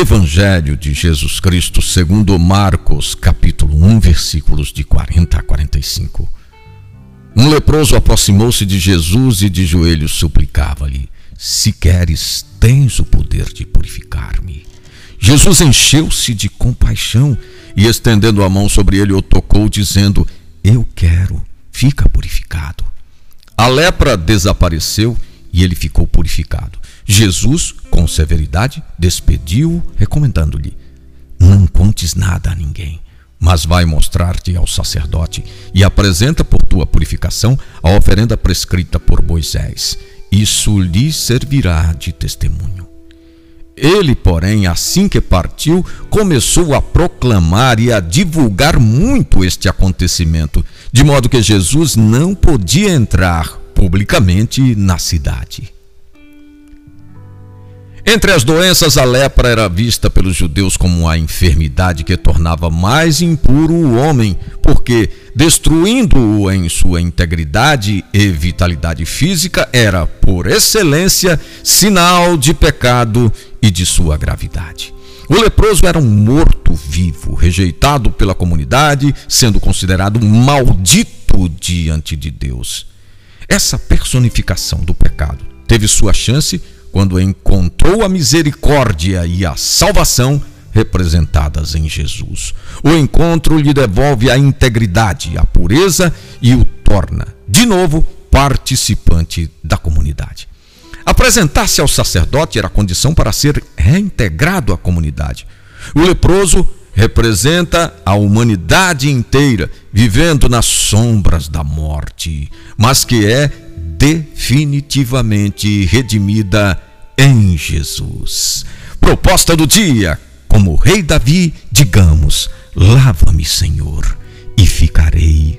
Evangelho de Jesus Cristo segundo Marcos, capítulo 1, versículos de 40 a 45. Um leproso aproximou-se de Jesus e de joelhos suplicava-lhe: Se queres, tens o poder de purificar-me. Jesus encheu-se de compaixão e, estendendo a mão sobre ele, o tocou, dizendo: Eu quero, fica purificado. A lepra desapareceu e ele ficou purificado. Jesus, com severidade, despediu-o, recomendando-lhe: Não contes nada a ninguém, mas vai mostrar-te ao sacerdote e apresenta por tua purificação a oferenda prescrita por Moisés. Isso lhe servirá de testemunho. Ele, porém, assim que partiu, começou a proclamar e a divulgar muito este acontecimento, de modo que Jesus não podia entrar publicamente na cidade. Entre as doenças, a lepra era vista pelos judeus como a enfermidade que tornava mais impuro o homem, porque, destruindo-o em sua integridade e vitalidade física, era, por excelência, sinal de pecado e de sua gravidade. O leproso era um morto-vivo, rejeitado pela comunidade, sendo considerado maldito diante de Deus. Essa personificação do pecado teve sua chance quando encontrou a misericórdia e a salvação representadas em Jesus. O encontro lhe devolve a integridade, a pureza e o torna, de novo, participante da comunidade. Apresentar-se ao sacerdote era condição para ser reintegrado à comunidade. O leproso representa a humanidade inteira vivendo nas sombras da morte, mas que é definitivamente redimida em Jesus. Proposta do dia: como Rei Davi, digamos: Lava-me, Senhor, e ficarei.